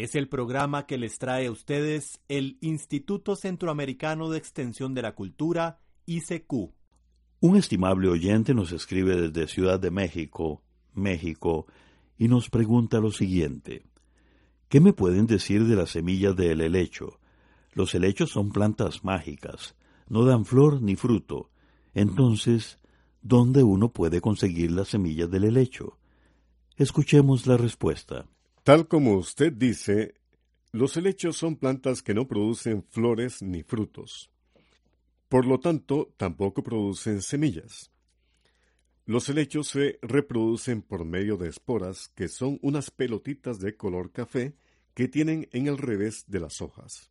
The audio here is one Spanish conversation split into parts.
Es el programa que les trae a ustedes el Instituto Centroamericano de Extensión de la Cultura, ICQ. Un estimable oyente nos escribe desde Ciudad de México, México, y nos pregunta lo siguiente. ¿Qué me pueden decir de las semillas del helecho? Los helechos son plantas mágicas, no dan flor ni fruto. Entonces, ¿dónde uno puede conseguir las semillas del helecho? Escuchemos la respuesta. Tal como usted dice, los helechos son plantas que no producen flores ni frutos. Por lo tanto, tampoco producen semillas. Los helechos se reproducen por medio de esporas, que son unas pelotitas de color café que tienen en el revés de las hojas.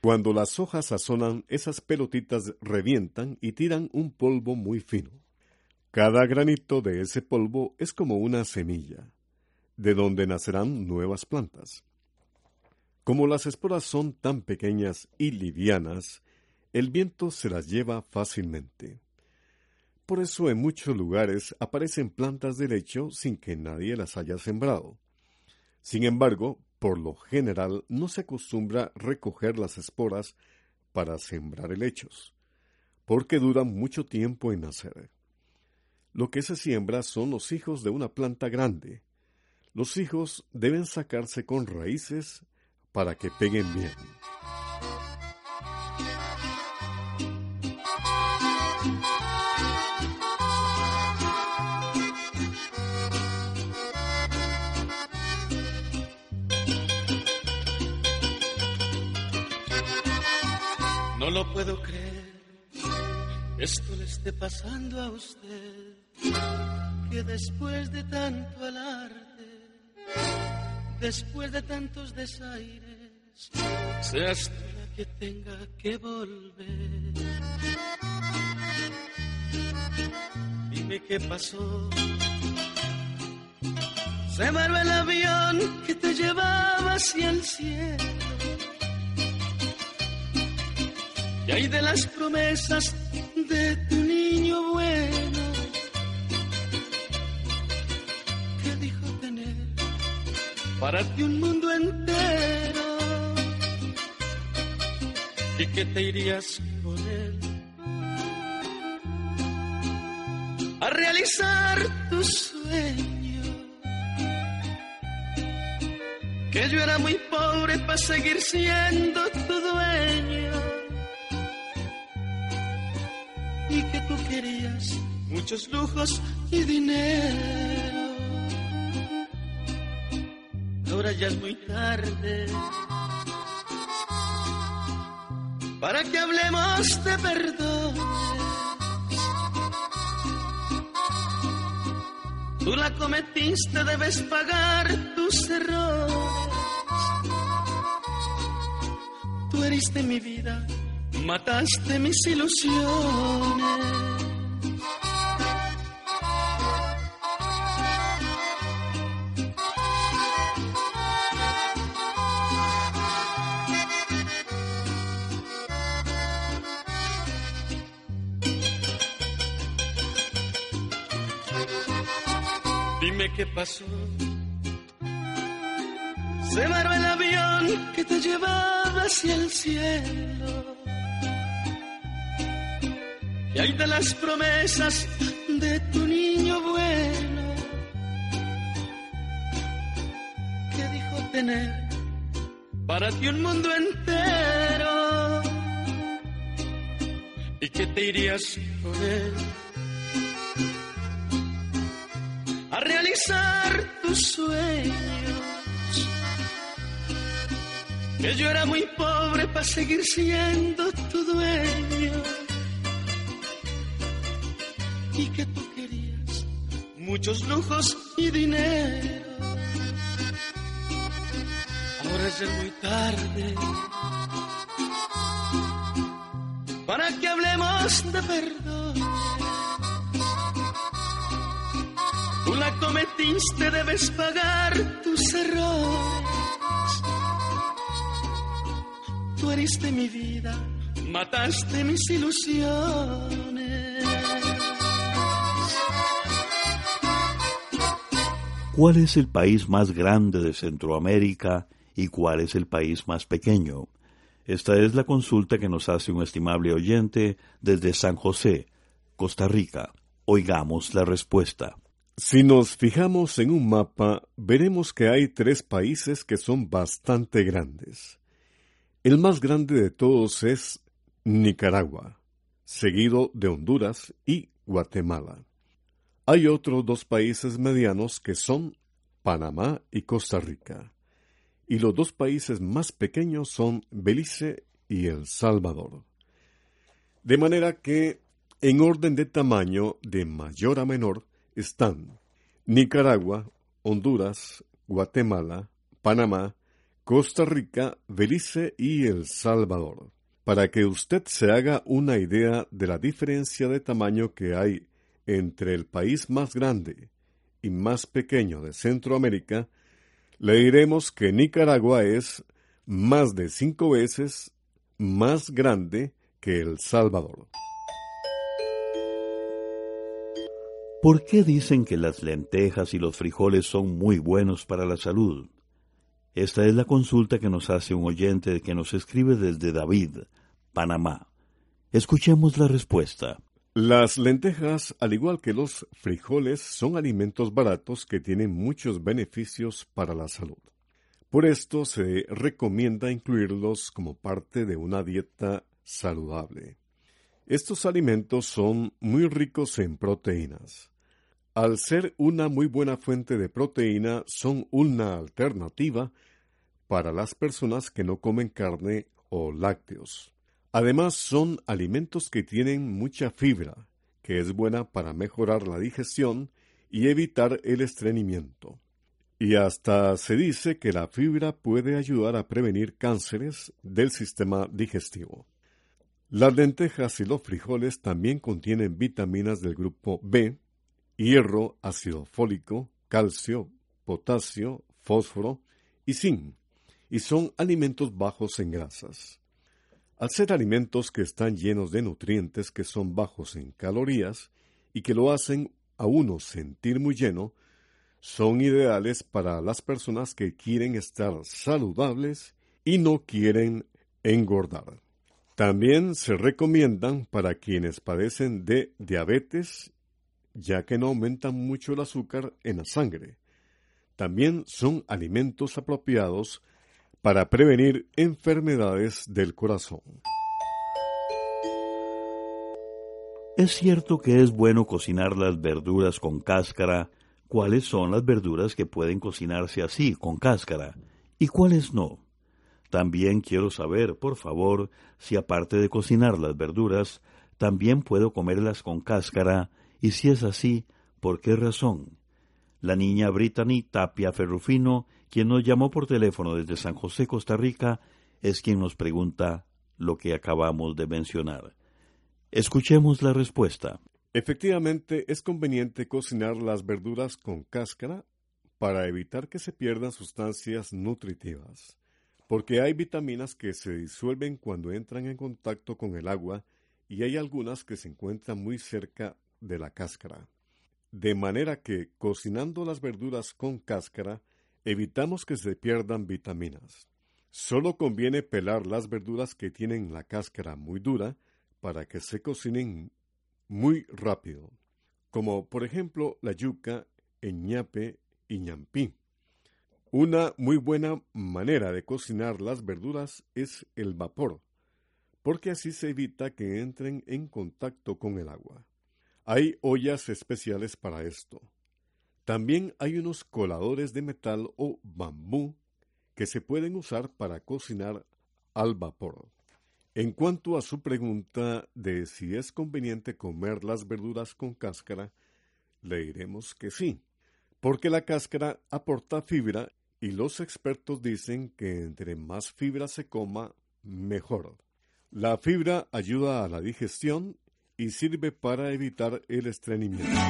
Cuando las hojas sazonan, esas pelotitas revientan y tiran un polvo muy fino. Cada granito de ese polvo es como una semilla, de donde nacerán nuevas plantas. Como las esporas son tan pequeñas y livianas, el viento se las lleva fácilmente. Por eso en muchos lugares aparecen plantas de lecho sin que nadie las haya sembrado. Sin embargo, por lo general no se acostumbra recoger las esporas para sembrar helechos, porque duran mucho tiempo en nacer. Lo que se siembra son los hijos de una planta grande. Los hijos deben sacarse con raíces para que peguen bien. No lo puedo creer, esto le esté pasando a usted, que después de tanto alarde, después de tantos desaires, seas tú la que tenga que volver. Dime qué pasó. Se marvó el avión que te llevaba hacia el cielo. Y hay de las promesas de tu niño para ti un mundo entero y que te irías con él a realizar tu sueño. Que yo era muy pobre para seguir siendo tu dueño. y que tú querías muchos lujos y dinero. Ya es muy tarde para que hablemos de perdón. Tú la cometiste, debes pagar tus errores. Tú heriste mi vida mataste mis ilusiones. Qué pasó. Se varó el avión que te llevaba hacia el cielo. Y hay de las promesas de tu niño bueno. Que dijo tener para ti un mundo entero y que te irías con él sueños. Que yo era muy pobre para seguir siendo tu dueño y que tú querías muchos lujos y dinero. Ahora es muy tarde para que hablemos de perdón. La cometiste, debes pagar tus errores. Tú heriste mi vida, mataste mis ilusiones. ¿Cuál es el país más grande de Centroamérica y cuál es el país más pequeño? Esta es la consulta que nos hace un estimable oyente desde San José, Costa Rica. Oigamos la respuesta. Si nos fijamos en un mapa, veremos que hay tres países que son bastante grandes. El más grande de todos es Nicaragua, seguido de Honduras y Guatemala. Hay otros dos países medianos que son Panamá y Costa Rica. Y los dos países más pequeños son Belice y El Salvador. De manera que, en orden de tamaño de mayor a menor, están Nicaragua, Honduras, Guatemala, Panamá, Costa Rica, Belice y El Salvador. Para que usted se haga una idea de la diferencia de tamaño que hay entre el país más grande y más pequeño de Centroamérica, le diremos que Nicaragua es más de cinco veces más grande que El Salvador. ¿Por qué dicen que las lentejas y los frijoles son muy buenos para la salud? Esta es la consulta que nos hace un oyente que nos escribe desde David, Panamá. Escuchemos la respuesta. Las lentejas, al igual que los frijoles, son alimentos baratos que tienen muchos beneficios para la salud. Por esto se recomienda incluirlos como parte de una dieta saludable. Estos alimentos son muy ricos en proteínas. Al ser una muy buena fuente de proteína, son una alternativa para las personas que no comen carne o lácteos. Además, son alimentos que tienen mucha fibra, que es buena para mejorar la digestión y evitar el estreñimiento. Y hasta se dice que la fibra puede ayudar a prevenir cánceres del sistema digestivo. Las lentejas y los frijoles también contienen vitaminas del grupo B, hierro, ácido fólico, calcio, potasio, fósforo y zinc, y son alimentos bajos en grasas. Al ser alimentos que están llenos de nutrientes que son bajos en calorías y que lo hacen a uno sentir muy lleno, son ideales para las personas que quieren estar saludables y no quieren engordar. También se recomiendan para quienes padecen de diabetes, ya que no aumentan mucho el azúcar en la sangre. También son alimentos apropiados para prevenir enfermedades del corazón. Es cierto que es bueno cocinar las verduras con cáscara. ¿Cuáles son las verduras que pueden cocinarse así, con cáscara? ¿Y cuáles no? También quiero saber, por favor, si aparte de cocinar las verduras, también puedo comerlas con cáscara, y si es así, ¿por qué razón? La niña Brittany Tapia Ferrufino quien nos llamó por teléfono desde San José, Costa Rica, es quien nos pregunta lo que acabamos de mencionar. Escuchemos la respuesta. Efectivamente, es conveniente cocinar las verduras con cáscara para evitar que se pierdan sustancias nutritivas, porque hay vitaminas que se disuelven cuando entran en contacto con el agua y hay algunas que se encuentran muy cerca de la cáscara. De manera que, cocinando las verduras con cáscara, evitamos que se pierdan vitaminas. Solo conviene pelar las verduras que tienen la cáscara muy dura para que se cocinen muy rápido, como por ejemplo la yuca, el ñape y ñampí. Una muy buena manera de cocinar las verduras es el vapor, porque así se evita que entren en contacto con el agua. Hay ollas especiales para esto. También hay unos coladores de metal o bambú que se pueden usar para cocinar al vapor. En cuanto a su pregunta de si es conveniente comer las verduras con cáscara, le diremos que sí, porque la cáscara aporta fibra y los expertos dicen que entre más fibra se coma, mejor. La fibra ayuda a la digestión y sirve para evitar el estreñimiento.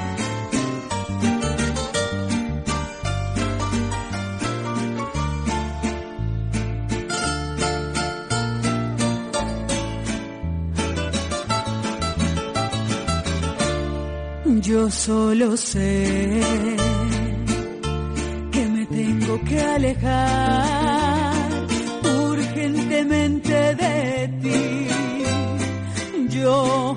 Yo solo sé que alejar urgentemente de ti. Yo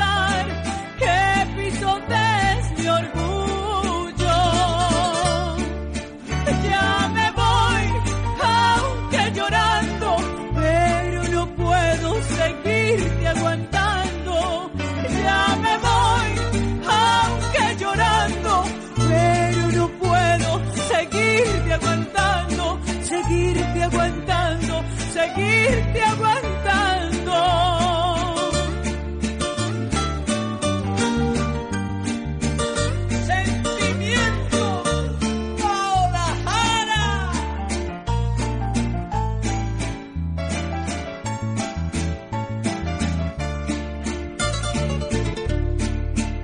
seguirte aguantando. Sentimiento, Guadalajara.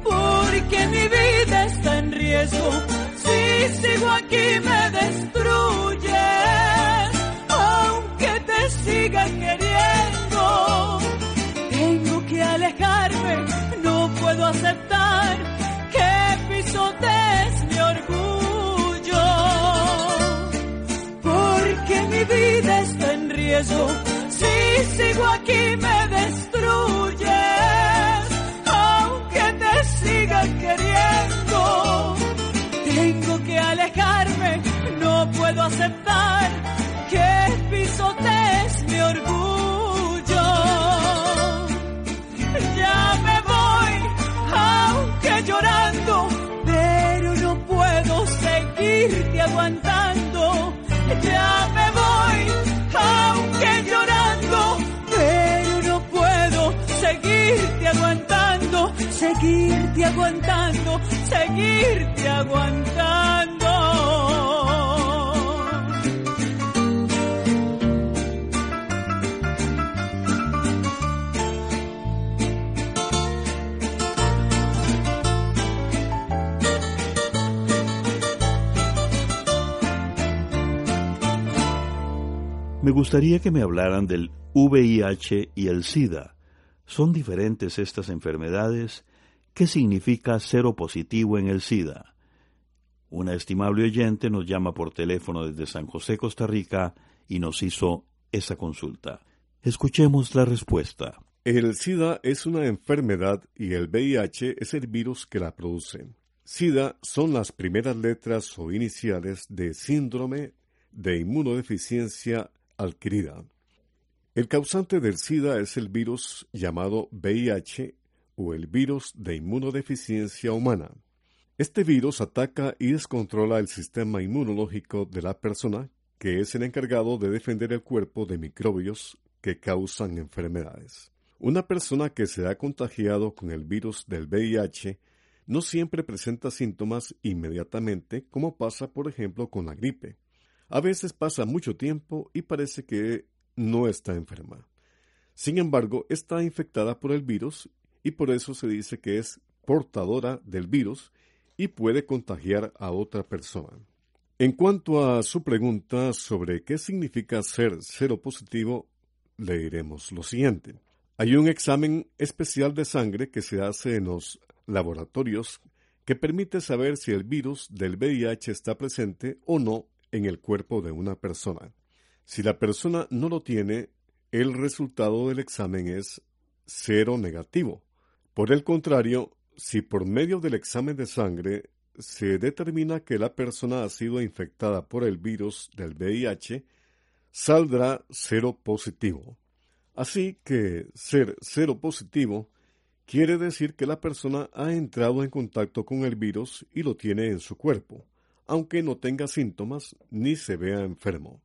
Porque mi vida está en riesgo. Si sigo aquí me queriendo. Si sigo aquí me destruyes, aunque te siga queriendo. Tengo que alejarme, no puedo aceptar que pisotees mi orgullo. Ya me voy, aunque llorando, pero no puedo seguirte aguantando. Ya seguirte aguantando, seguirte aguantando. Me gustaría que me hablaran del VIH y el SIDA. ¿Son diferentes estas enfermedades? ¿Qué significa cero positivo en el SIDA? Una estimable oyente nos llama por teléfono desde San José, Costa Rica, y nos hizo esa consulta. Escuchemos la respuesta. El SIDA es una enfermedad y el VIH es el virus que la produce. SIDA son las primeras letras o iniciales de síndrome de inmunodeficiencia adquirida. El causante del SIDA es el virus llamado VIH o el virus de inmunodeficiencia humana. Este virus ataca y descontrola el sistema inmunológico de la persona, que es el encargado de defender el cuerpo de microbios que causan enfermedades. Una persona que se ha contagiado con el virus del VIH no siempre presenta síntomas inmediatamente, como pasa, por ejemplo, con la gripe. A veces pasa mucho tiempo y parece que no está enferma. Sin embargo, está infectada por el virus y por eso se dice que es portadora del virus y puede contagiar a otra persona. En cuanto a su pregunta sobre qué significa ser cero positivo, le diremos lo siguiente. Hay un examen especial de sangre que se hace en los laboratorios que permite saber si el virus del VIH está presente o no en el cuerpo de una persona. Si la persona no lo tiene, el resultado del examen es cero negativo. Por el contrario, si por medio del examen de sangre se determina que la persona ha sido infectada por el virus del VIH, saldrá cero positivo. Así que ser cero positivo quiere decir que la persona ha entrado en contacto con el virus y lo tiene en su cuerpo, aunque no tenga síntomas ni se vea enfermo.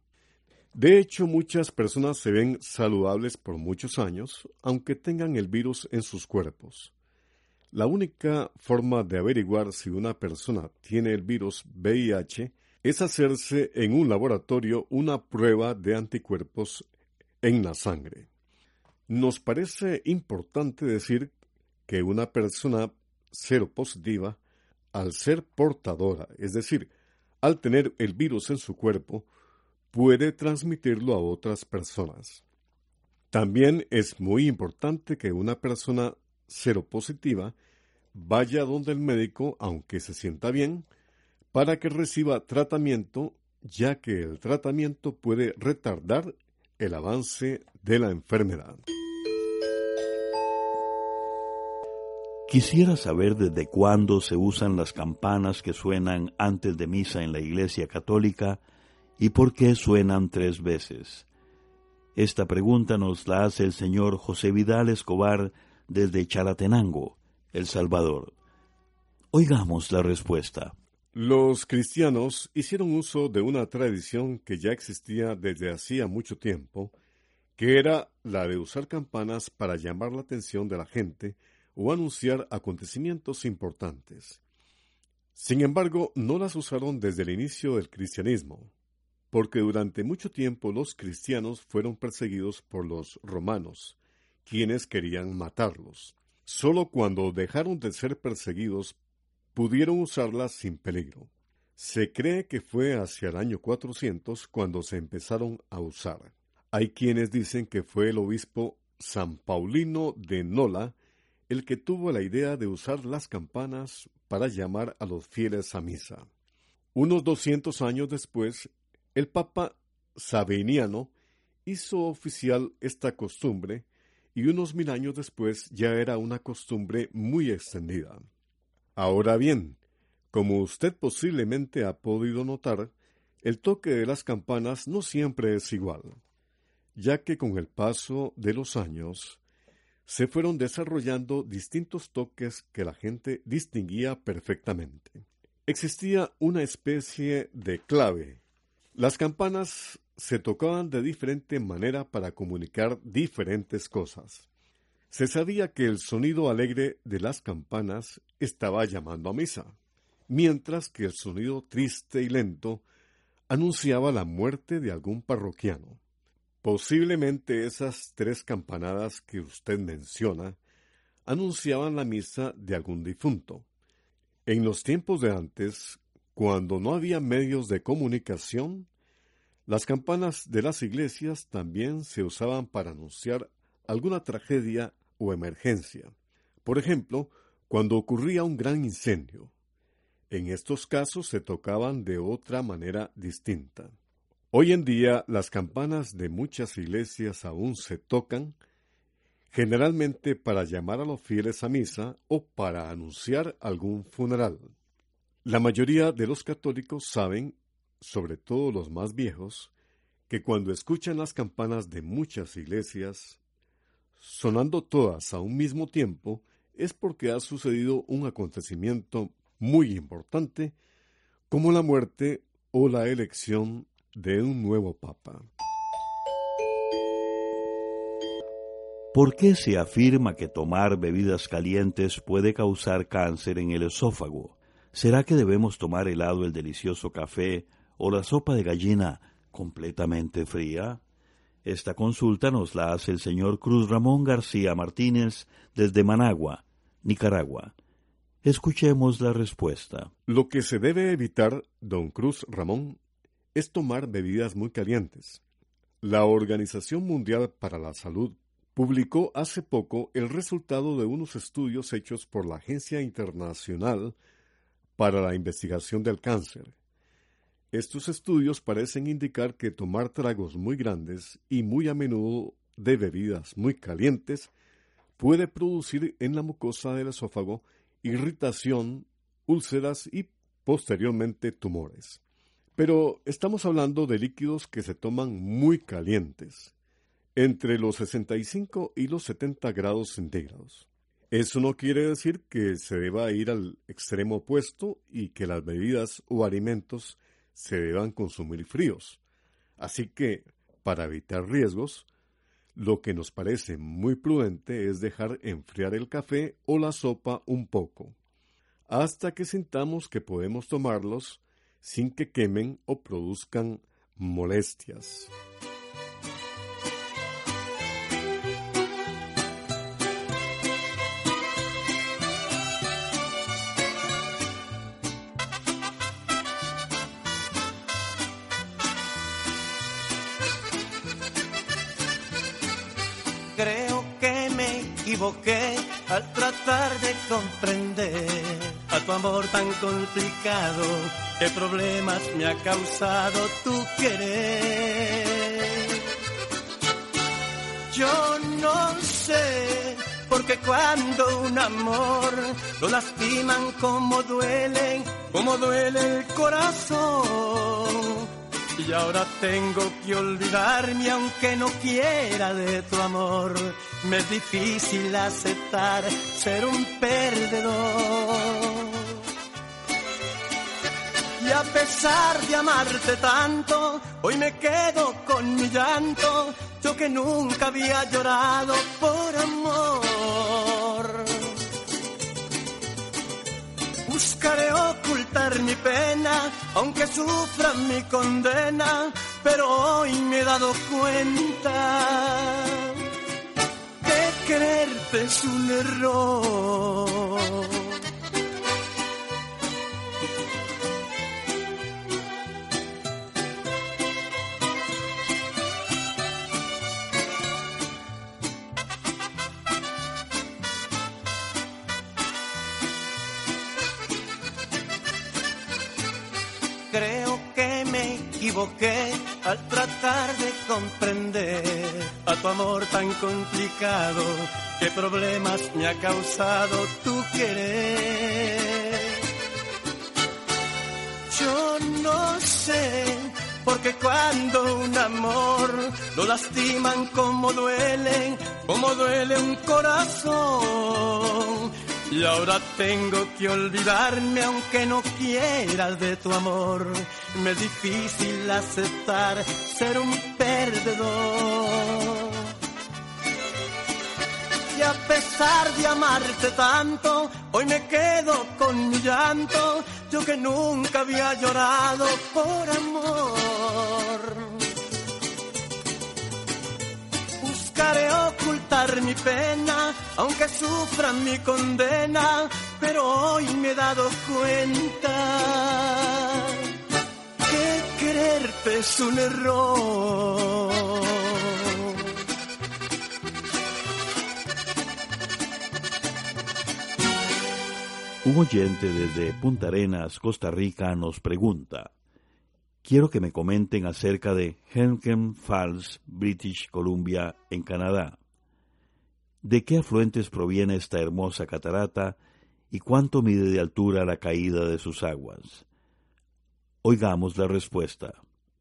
De hecho, muchas personas se ven saludables por muchos años, aunque tengan el virus en sus cuerpos. La única forma de averiguar si una persona tiene el virus VIH es hacerse en un laboratorio una prueba de anticuerpos en la sangre. Nos parece importante decir que una persona positiva, al ser portadora, es decir, al tener el virus en su cuerpo, puede transmitirlo a otras personas. También es muy importante que una persona seropositiva vaya donde el médico, aunque se sienta bien, para que reciba tratamiento, ya que el tratamiento puede retardar el avance de la enfermedad. Quisiera saber desde cuándo se usan las campanas que suenan antes de misa en la Iglesia Católica y por qué suenan tres veces. Esta pregunta nos la hace el señor José Vidal Escobar desde Chalatenango, El Salvador. Oigamos la respuesta. Los cristianos hicieron uso de una tradición que ya existía desde hacía mucho tiempo, que era la de usar campanas para llamar la atención de la gente o anunciar acontecimientos importantes. Sin embargo, no las usaron desde el inicio del cristianismo, porque durante mucho tiempo los cristianos fueron perseguidos por los romanos, quienes querían matarlos. Solo cuando dejaron de ser perseguidos pudieron usarlas sin peligro. Se cree que fue hacia el año 400 cuando se empezaron a usar. Hay quienes dicen que fue el obispo San Paulino de Nola el que tuvo la idea de usar las campanas para llamar a los fieles a misa. Unos doscientos años después, el Papa Sabiniano hizo oficial esta costumbre y unos mil años después ya era una costumbre muy extendida. Ahora bien, como usted posiblemente ha podido notar, el toque de las campanas no siempre es igual, ya que con el paso de los años se fueron desarrollando distintos toques que la gente distinguía perfectamente. Existía una especie de clave. Las campanas se tocaban de diferente manera para comunicar diferentes cosas. Se sabía que el sonido alegre de las campanas estaba llamando a misa, mientras que el sonido triste y lento anunciaba la muerte de algún parroquiano. Posiblemente esas tres campanadas que usted menciona anunciaban la misa de algún difunto. En los tiempos de antes, cuando no había medios de comunicación, las campanas de las iglesias también se usaban para anunciar alguna tragedia o emergencia. Por ejemplo, cuando ocurría un gran incendio. En estos casos se tocaban de otra manera distinta. Hoy en día las campanas de muchas iglesias aún se tocan, generalmente para llamar a los fieles a misa o para anunciar algún funeral. La mayoría de los católicos saben, sobre todo los más viejos, que cuando escuchan las campanas de muchas iglesias, sonando todas a un mismo tiempo, es porque ha sucedido un acontecimiento muy importante, como la muerte o la elección de un nuevo Papa. ¿Por qué se afirma que tomar bebidas calientes puede causar cáncer en el esófago? ¿Será que debemos tomar helado el delicioso café o la sopa de gallina completamente fría? Esta consulta nos la hace el señor Cruz Ramón García Martínez desde Managua, Nicaragua. Escuchemos la respuesta. Lo que se debe evitar, don Cruz Ramón, es tomar bebidas muy calientes. La Organización Mundial para la Salud publicó hace poco el resultado de unos estudios hechos por la Agencia Internacional para la Investigación del Cáncer. Estos estudios parecen indicar que tomar tragos muy grandes y muy a menudo de bebidas muy calientes puede producir en la mucosa del esófago irritación, úlceras y posteriormente tumores. Pero estamos hablando de líquidos que se toman muy calientes, entre los 65 y los 70 grados centígrados. Eso no quiere decir que se deba ir al extremo opuesto y que las bebidas o alimentos se deban consumir fríos. Así que, para evitar riesgos, lo que nos parece muy prudente es dejar enfriar el café o la sopa un poco, hasta que sintamos que podemos tomarlos sin que quemen o produzcan molestias. Equivoqué al tratar de comprender a tu amor tan complicado, qué problemas me ha causado tu querer. Yo no sé, porque cuando un amor lo lastiman como duele, como duele el corazón. Y ahora tengo que olvidarme aunque no quiera de tu amor. Me es difícil aceptar ser un perdedor. Y a pesar de amarte tanto, hoy me quedo con mi llanto, yo que nunca había llorado por amor. Buscaré ocultar mi pena, aunque sufra mi condena, pero hoy me he dado cuenta que quererte es un error. Equivoqué al tratar de comprender a tu amor tan complicado, qué problemas me ha causado tu querer. Yo no sé, porque cuando un amor lo lastiman como duele, como duele un corazón. Y ahora tengo que olvidarme aunque no quieras de tu amor. Me es difícil aceptar ser un perdedor. Y a pesar de amarte tanto, hoy me quedo con mi llanto. Yo que nunca había llorado por amor. Buscaré ocultar mi pena, aunque sufra mi condena, pero hoy me he dado cuenta es un error. Un oyente desde Punta Arenas, Costa Rica, nos pregunta, quiero que me comenten acerca de Henken Falls, British Columbia, en Canadá. ¿De qué afluentes proviene esta hermosa catarata y cuánto mide de altura la caída de sus aguas? Oigamos la respuesta.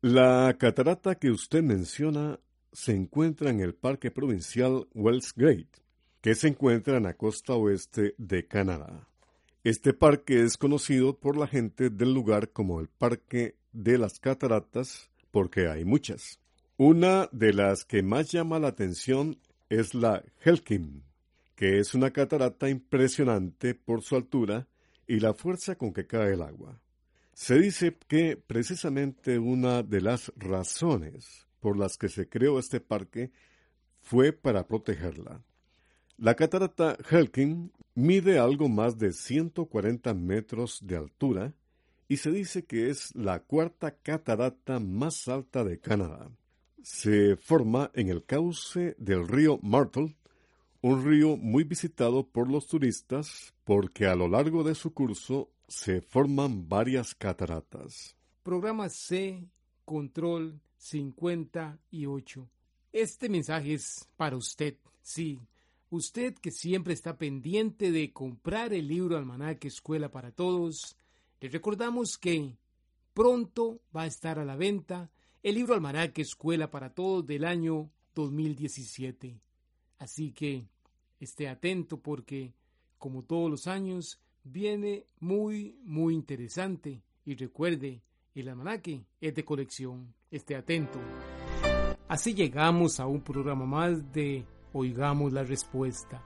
La catarata que usted menciona se encuentra en el Parque Provincial Wells Gate, que se encuentra en la costa oeste de Canadá. Este parque es conocido por la gente del lugar como el Parque de las Cataratas porque hay muchas. Una de las que más llama la atención es la Helkim, que es una catarata impresionante por su altura y la fuerza con que cae el agua. Se dice que precisamente una de las razones por las que se creó este parque fue para protegerla. La catarata Helkin Mide algo más de 140 metros de altura y se dice que es la cuarta catarata más alta de Canadá. Se forma en el cauce del río Martle, un río muy visitado por los turistas porque a lo largo de su curso se forman varias cataratas. Programa C, control 58. Este mensaje es para usted, sí, usted que siempre está pendiente de comprar el libro Almanaque Escuela para Todos. Le recordamos que pronto va a estar a la venta el libro Almanaque Escuela para Todos del año 2017. Así que esté atento porque, como todos los años, viene muy, muy interesante. Y recuerde, el almanaque es de colección. Esté atento. Así llegamos a un programa más de Oigamos la Respuesta.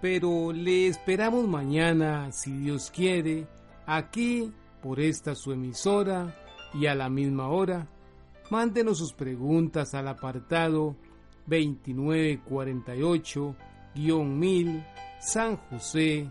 Pero le esperamos mañana, si Dios quiere, aquí por esta su emisora y a la misma hora. Mándenos sus preguntas al apartado 2948-1000 San José,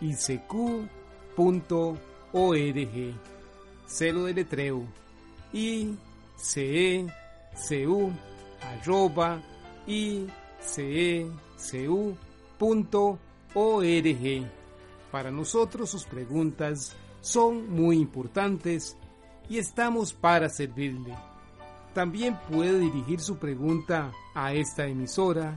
icq.org. Celo de letreo icecu arroba icecu.org. Para nosotros sus preguntas son muy importantes y estamos para servirle. También puede dirigir su pregunta a esta emisora